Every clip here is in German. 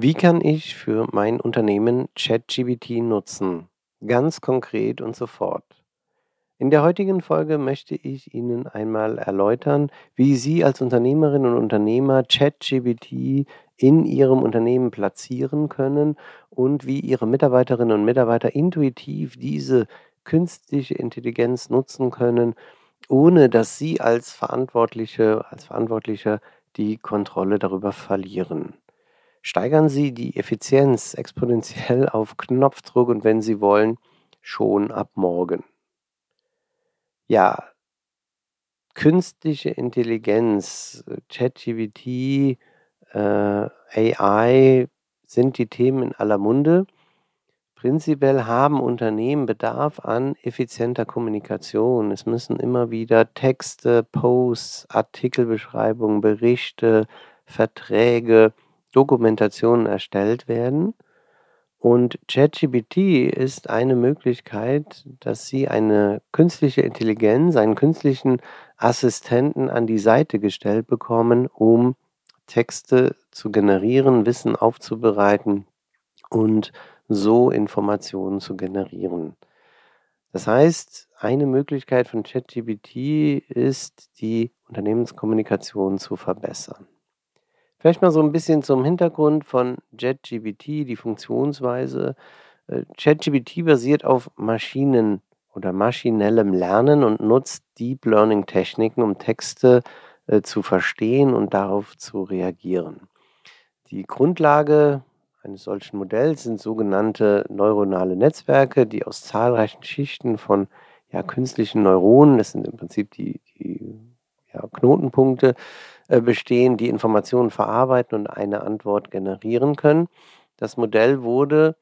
Wie kann ich für mein Unternehmen ChatGBT nutzen? Ganz konkret und sofort. In der heutigen Folge möchte ich Ihnen einmal erläutern, wie Sie als Unternehmerin und Unternehmer ChatGBT in Ihrem Unternehmen platzieren können und wie Ihre Mitarbeiterinnen und Mitarbeiter intuitiv diese künstliche Intelligenz nutzen können, ohne dass Sie als Verantwortliche, als Verantwortlicher die Kontrolle darüber verlieren. Steigern Sie die Effizienz exponentiell auf Knopfdruck und wenn Sie wollen, schon ab morgen. Ja, künstliche Intelligenz, ChatGPT, äh, AI sind die Themen in aller Munde. Prinzipiell haben Unternehmen Bedarf an effizienter Kommunikation. Es müssen immer wieder Texte, Posts, Artikelbeschreibungen, Berichte, Verträge, Dokumentationen erstellt werden. Und ChatGPT ist eine Möglichkeit, dass Sie eine künstliche Intelligenz, einen künstlichen Assistenten an die Seite gestellt bekommen, um Texte zu generieren, Wissen aufzubereiten und so Informationen zu generieren. Das heißt, eine Möglichkeit von ChatGPT ist, die Unternehmenskommunikation zu verbessern. Vielleicht mal so ein bisschen zum Hintergrund von JetGPT, die Funktionsweise. Äh, JetGPT basiert auf Maschinen oder maschinellem Lernen und nutzt Deep Learning Techniken, um Texte äh, zu verstehen und darauf zu reagieren. Die Grundlage eines solchen Modells sind sogenannte neuronale Netzwerke, die aus zahlreichen Schichten von ja, künstlichen Neuronen, das sind im Prinzip die, die ja, Knotenpunkte, bestehen, die Informationen verarbeiten und eine Antwort generieren können. Das Modell wurde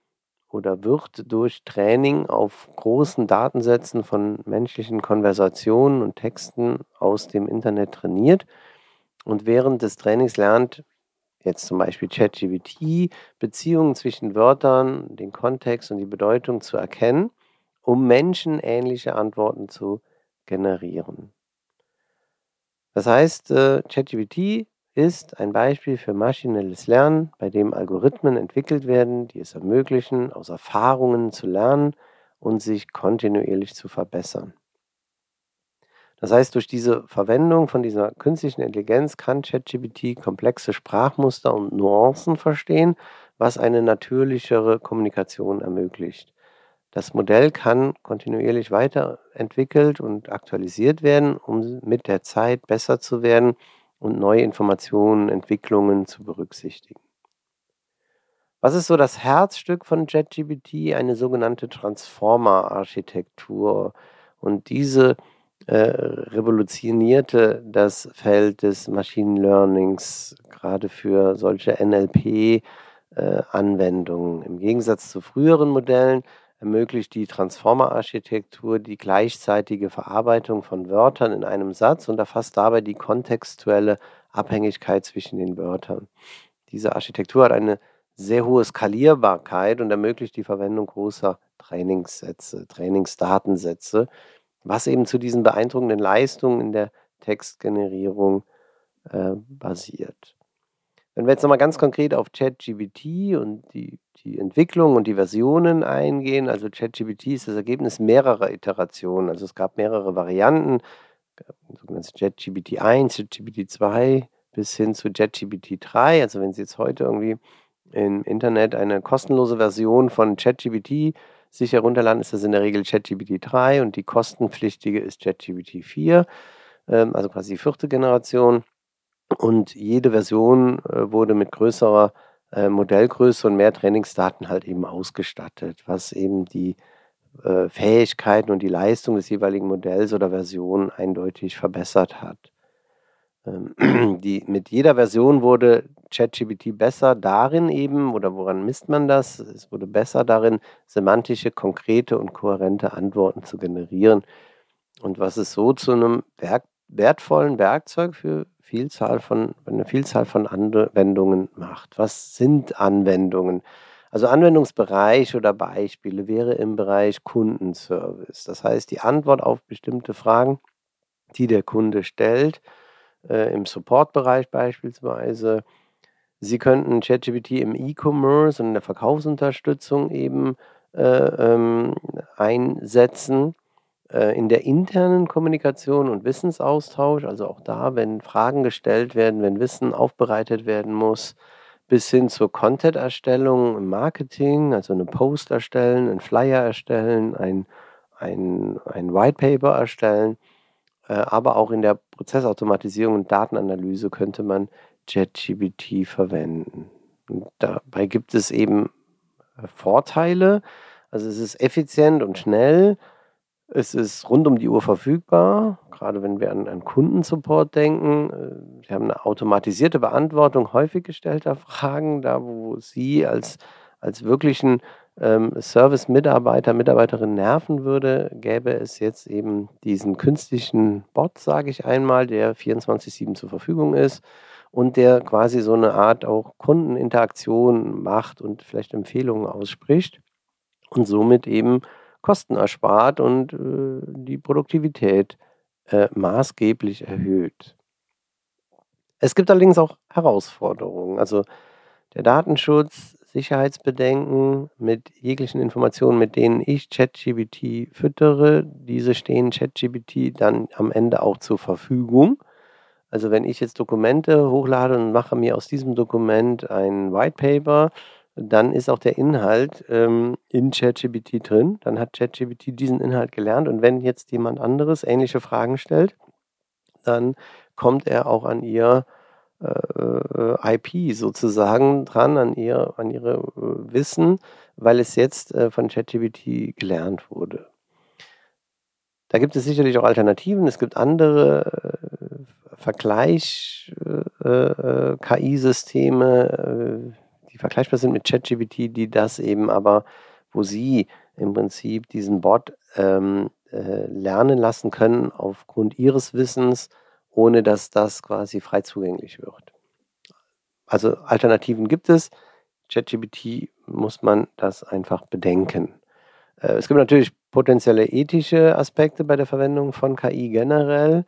oder wird durch Training auf großen Datensätzen von menschlichen Konversationen und Texten aus dem Internet trainiert und während des Trainings lernt jetzt zum Beispiel ChatGPT Beziehungen zwischen Wörtern, den Kontext und die Bedeutung zu erkennen, um menschenähnliche Antworten zu generieren. Das heißt, äh, ChatGPT ist ein Beispiel für maschinelles Lernen, bei dem Algorithmen entwickelt werden, die es ermöglichen, aus Erfahrungen zu lernen und sich kontinuierlich zu verbessern. Das heißt, durch diese Verwendung von dieser künstlichen Intelligenz kann ChatGPT komplexe Sprachmuster und Nuancen verstehen, was eine natürlichere Kommunikation ermöglicht. Das Modell kann kontinuierlich weiterentwickelt und aktualisiert werden, um mit der Zeit besser zu werden und neue Informationen, Entwicklungen zu berücksichtigen. Was ist so das Herzstück von JetGPT? Eine sogenannte Transformer-Architektur. Und diese äh, revolutionierte das Feld des Machine Learnings, gerade für solche NLP-Anwendungen. Äh, Im Gegensatz zu früheren Modellen ermöglicht die Transformer-Architektur die gleichzeitige Verarbeitung von Wörtern in einem Satz und erfasst dabei die kontextuelle Abhängigkeit zwischen den Wörtern. Diese Architektur hat eine sehr hohe Skalierbarkeit und ermöglicht die Verwendung großer Trainingssätze, Trainingsdatensätze, was eben zu diesen beeindruckenden Leistungen in der Textgenerierung äh, basiert. Wenn wir jetzt nochmal ganz konkret auf ChatGPT und die, die Entwicklung und die Versionen eingehen, also ChatGPT ist das Ergebnis mehrerer Iterationen. Also es gab mehrere Varianten, sogenanntes ChatGPT 1, ChatGPT 2 bis hin zu ChatGPT 3. Also wenn Sie jetzt heute irgendwie im Internet eine kostenlose Version von ChatGPT sich herunterladen, ist das in der Regel ChatGPT 3 und die kostenpflichtige ist ChatGPT 4, ähm, also quasi die vierte Generation. Und jede Version äh, wurde mit größerer äh, Modellgröße und mehr Trainingsdaten halt eben ausgestattet, was eben die äh, Fähigkeiten und die Leistung des jeweiligen Modells oder Version eindeutig verbessert hat. ähm, die, mit jeder Version wurde ChatGPT besser darin eben, oder woran misst man das? Es wurde besser darin, semantische, konkrete und kohärente Antworten zu generieren. Und was es so zu einem wertvollen Werkzeug für Vielzahl von, eine Vielzahl von Anwendungen macht. Was sind Anwendungen? Also Anwendungsbereich oder Beispiele wäre im Bereich Kundenservice. Das heißt, die Antwort auf bestimmte Fragen, die der Kunde stellt, äh, im Supportbereich beispielsweise. Sie könnten ChatGPT im E-Commerce und in der Verkaufsunterstützung eben äh, ähm, einsetzen. Äh, in der internen Kommunikation und Wissensaustausch, also auch da, wenn Fragen gestellt werden, wenn Wissen aufbereitet werden muss, bis hin zur Content-Erstellung im Marketing, also eine Post erstellen, einen Flyer erstellen, ein, ein, ein White Paper erstellen, äh, aber auch in der Prozessautomatisierung und Datenanalyse könnte man ChatGPT verwenden. Und dabei gibt es eben äh, Vorteile. Also es ist effizient und schnell. Es ist rund um die Uhr verfügbar, gerade wenn wir an, an Kundensupport denken. Sie äh, haben eine automatisierte Beantwortung häufig gestellter Fragen, da wo Sie als, als wirklichen ähm, Service-Mitarbeiter, Mitarbeiterin nerven würde, gäbe es jetzt eben diesen künstlichen Bot, sage ich einmal, der 24-7 zur Verfügung ist und der quasi so eine Art auch Kundeninteraktion macht und vielleicht Empfehlungen ausspricht und somit eben Kosten erspart und äh, die Produktivität äh, maßgeblich erhöht. Es gibt allerdings auch Herausforderungen. Also der Datenschutz, Sicherheitsbedenken mit jeglichen Informationen, mit denen ich ChatGPT füttere, diese stehen ChatGPT dann am Ende auch zur Verfügung. Also wenn ich jetzt Dokumente hochlade und mache mir aus diesem Dokument ein White Paper, dann ist auch der Inhalt ähm, in ChatGPT drin. Dann hat ChatGPT diesen Inhalt gelernt und wenn jetzt jemand anderes ähnliche Fragen stellt, dann kommt er auch an ihr äh, IP sozusagen dran, an ihr, an ihre äh, Wissen, weil es jetzt äh, von ChatGPT gelernt wurde. Da gibt es sicherlich auch Alternativen. Es gibt andere äh, Vergleich-KI-Systeme, äh, äh, die vergleichbar sind mit ChatGPT, die das eben aber, wo sie im Prinzip diesen Bot ähm, äh, lernen lassen können aufgrund ihres Wissens, ohne dass das quasi frei zugänglich wird. Also Alternativen gibt es. ChatGPT muss man das einfach bedenken. Äh, es gibt natürlich potenzielle ethische Aspekte bei der Verwendung von KI generell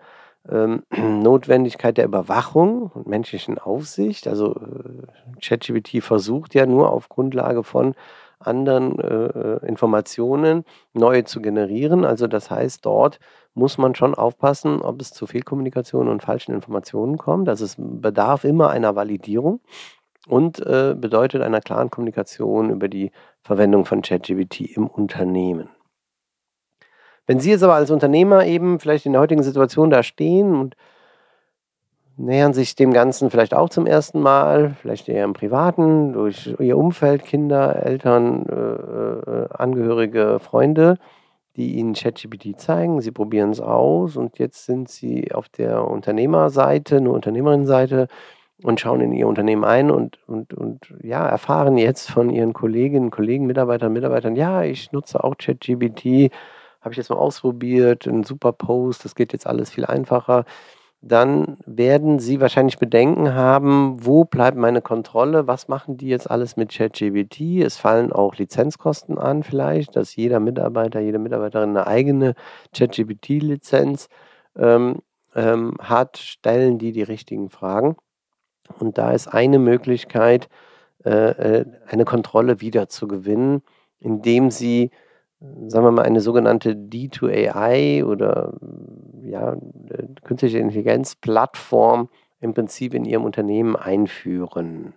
ähm, Notwendigkeit der Überwachung und menschlichen Aufsicht. Also äh, ChatGPT versucht ja nur auf Grundlage von anderen äh, äh, Informationen neue zu generieren. Also das heißt, dort muss man schon aufpassen, ob es zu Fehlkommunikation und falschen Informationen kommt. Also es bedarf immer einer Validierung und äh, bedeutet einer klaren Kommunikation über die Verwendung von ChatGPT im Unternehmen. Wenn Sie jetzt aber als Unternehmer eben vielleicht in der heutigen Situation da stehen und nähern sich dem Ganzen vielleicht auch zum ersten Mal, vielleicht eher im Privaten, durch Ihr Umfeld, Kinder, Eltern, äh, äh Angehörige, Freunde, die Ihnen ChatGPT zeigen. Sie probieren es aus und jetzt sind Sie auf der Unternehmerseite, eine Unternehmerinnenseite und schauen in Ihr Unternehmen ein und, und, und ja, erfahren jetzt von Ihren Kolleginnen, Kollegen, Mitarbeitern, Mitarbeitern, ja, ich nutze auch ChatGPT habe ich jetzt mal ausprobiert, ein super Post, das geht jetzt alles viel einfacher. Dann werden Sie wahrscheinlich Bedenken haben, wo bleibt meine Kontrolle, was machen die jetzt alles mit ChatGPT. Es fallen auch Lizenzkosten an vielleicht, dass jeder Mitarbeiter, jede Mitarbeiterin eine eigene ChatGPT-Lizenz ähm, ähm, hat, stellen die die richtigen Fragen. Und da ist eine Möglichkeit, äh, äh eine Kontrolle wieder zu gewinnen, indem Sie sagen wir mal, eine sogenannte D2AI oder ja, künstliche Intelligenz-Plattform im Prinzip in Ihrem Unternehmen einführen.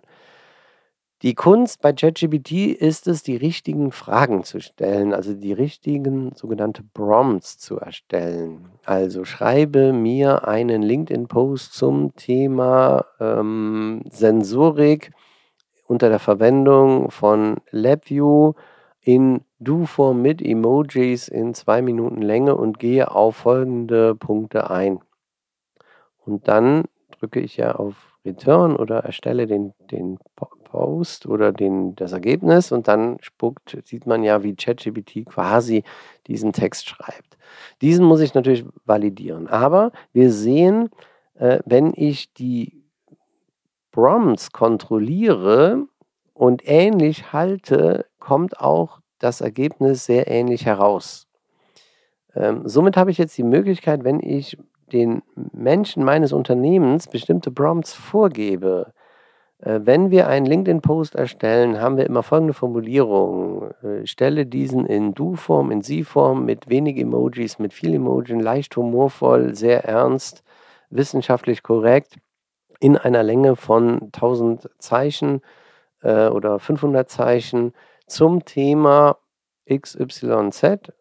Die Kunst bei ChatGPT ist es, die richtigen Fragen zu stellen, also die richtigen sogenannte Prompts zu erstellen. Also schreibe mir einen LinkedIn-Post zum Thema ähm, Sensorik unter der Verwendung von LabVIEW in Du-Form mit Emojis in zwei Minuten Länge und gehe auf folgende Punkte ein. Und dann drücke ich ja auf Return oder erstelle den, den Post oder den, das Ergebnis und dann spuckt, sieht man ja, wie ChatGPT quasi diesen Text schreibt. Diesen muss ich natürlich validieren. Aber wir sehen, äh, wenn ich die Prompts kontrolliere und ähnlich halte, kommt auch das Ergebnis sehr ähnlich heraus. Ähm, somit habe ich jetzt die Möglichkeit, wenn ich den Menschen meines Unternehmens bestimmte Prompts vorgebe, äh, wenn wir einen LinkedIn-Post erstellen, haben wir immer folgende Formulierung. Äh, stelle diesen in Du-Form, in Sie-Form, mit wenig Emojis, mit viel Emojien, leicht humorvoll, sehr ernst, wissenschaftlich korrekt, in einer Länge von 1000 Zeichen äh, oder 500 Zeichen zum Thema XYZ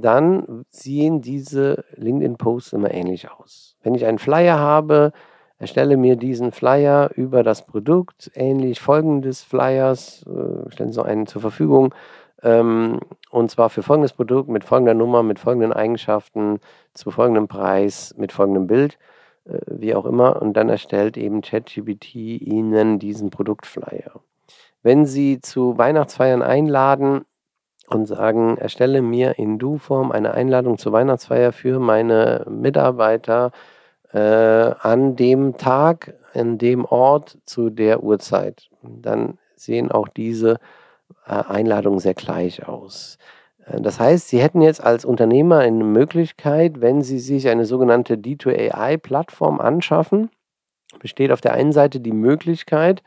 dann sehen diese LinkedIn-Posts immer ähnlich aus. Wenn ich einen Flyer habe, erstelle mir diesen Flyer über das Produkt, ähnlich folgendes Flyers, äh, stellen Sie einen zur Verfügung, ähm, und zwar für folgendes Produkt mit folgender Nummer, mit folgenden Eigenschaften, zu folgendem Preis, mit folgendem Bild, äh, wie auch immer, und dann erstellt eben ChatGPT Ihnen diesen Produktflyer. Wenn Sie zu Weihnachtsfeiern einladen, und sagen, erstelle mir in Du-Form eine Einladung zur Weihnachtsfeier für meine Mitarbeiter äh, an dem Tag, an dem Ort, zu der Uhrzeit. Dann sehen auch diese äh, Einladungen sehr gleich aus. Äh, das heißt, Sie hätten jetzt als Unternehmer eine Möglichkeit, wenn Sie sich eine sogenannte D2AI-Plattform anschaffen, besteht auf der einen Seite die Möglichkeit,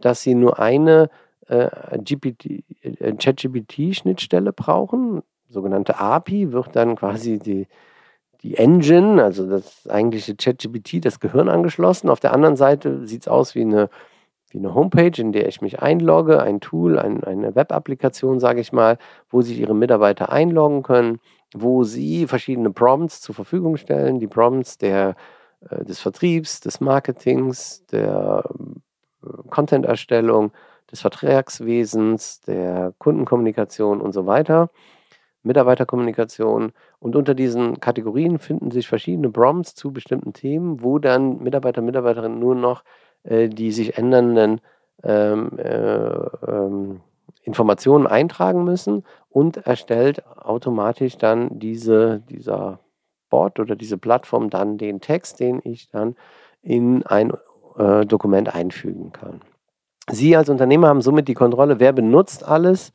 dass Sie nur eine äh, äh, ChatGPT-Schnittstelle brauchen. Sogenannte API wird dann quasi die, die Engine, also das eigentliche ChatGPT, das Gehirn angeschlossen. Auf der anderen Seite sieht es aus wie eine, wie eine Homepage, in der ich mich einlogge, ein Tool, ein, eine Web-Applikation, sage ich mal, wo sich Ihre Mitarbeiter einloggen können, wo Sie verschiedene Prompts zur Verfügung stellen, die Prompts der, äh, des Vertriebs, des Marketings, der Content-Erstellung, des Vertragswesens, der Kundenkommunikation und so weiter, Mitarbeiterkommunikation. Und unter diesen Kategorien finden sich verschiedene Prompts zu bestimmten Themen, wo dann Mitarbeiter, Mitarbeiterinnen nur noch äh, die sich ändernden ähm, äh, ähm, Informationen eintragen müssen und erstellt automatisch dann diese, dieser Bot oder diese Plattform dann den Text, den ich dann in ein äh, Dokument einfügen kann. Sie als Unternehmer haben somit die Kontrolle, wer benutzt alles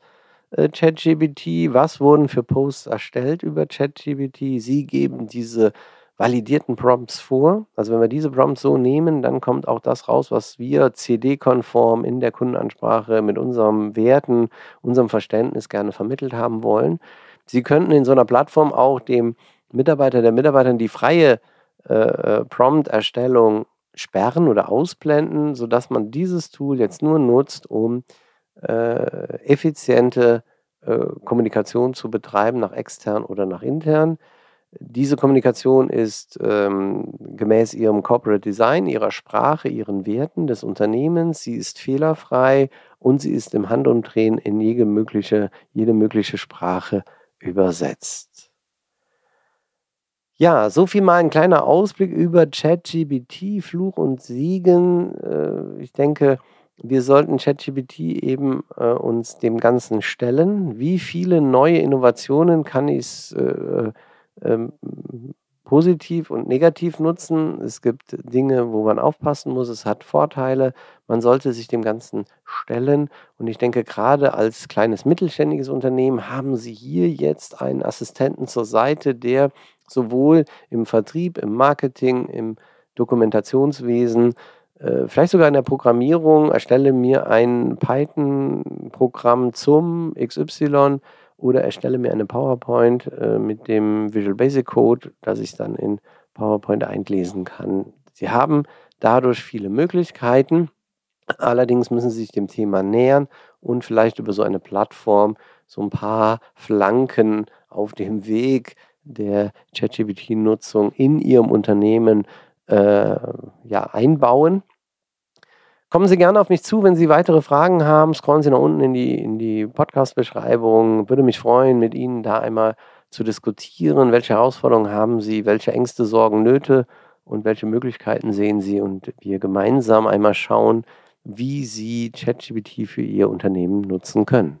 äh, ChatGPT, was wurden für Posts erstellt über ChatGPT. Sie geben diese validierten Prompts vor. Also wenn wir diese Prompts so nehmen, dann kommt auch das raus, was wir CD-konform in der Kundenansprache mit unseren Werten, unserem Verständnis gerne vermittelt haben wollen. Sie könnten in so einer Plattform auch dem Mitarbeiter, der Mitarbeiterin die freie äh, äh Prompt-Erstellung sperren oder ausblenden, sodass man dieses Tool jetzt nur nutzt, um äh, effiziente äh, Kommunikation zu betreiben, nach extern oder nach intern. Diese Kommunikation ist ähm, gemäß ihrem Corporate Design, ihrer Sprache, ihren Werten des Unternehmens. Sie ist fehlerfrei und sie ist im Handumdrehen in jede mögliche, jede mögliche Sprache übersetzt. Ja, so viel mal ein kleiner Ausblick über ChatGPT, Fluch und Siegen. Äh, ich denke, wir sollten ChatGPT eben äh, uns dem Ganzen stellen. Wie viele neue Innovationen kann ich äh, ähm, positiv und negativ nutzen. Es gibt Dinge, wo man aufpassen muss. Es hat Vorteile. Man sollte sich dem Ganzen stellen. Und ich denke, gerade als kleines mittelständiges Unternehmen haben Sie hier jetzt einen Assistenten zur Seite, der sowohl im Vertrieb, im Marketing, im Dokumentationswesen, äh, vielleicht sogar in der Programmierung, erstelle mir ein Python-Programm zum XY oder erstelle mir eine PowerPoint äh, mit dem Visual Basic Code, das ich dann in PowerPoint einlesen kann. Sie haben dadurch viele Möglichkeiten. Allerdings müssen Sie sich dem Thema nähern und vielleicht über so eine Plattform so ein paar Flanken auf dem Weg der ChatGPT-Nutzung in Ihrem Unternehmen äh, ja, einbauen. Kommen Sie gerne auf mich zu, wenn Sie weitere Fragen haben. Scrollen Sie nach unten in die, in die Podcast-Beschreibung. Würde mich freuen, mit Ihnen da einmal zu diskutieren. Welche Herausforderungen haben Sie? Welche Ängste, Sorgen, Nöte und welche Möglichkeiten sehen Sie und wir gemeinsam einmal schauen, wie Sie ChatGPT für Ihr Unternehmen nutzen können.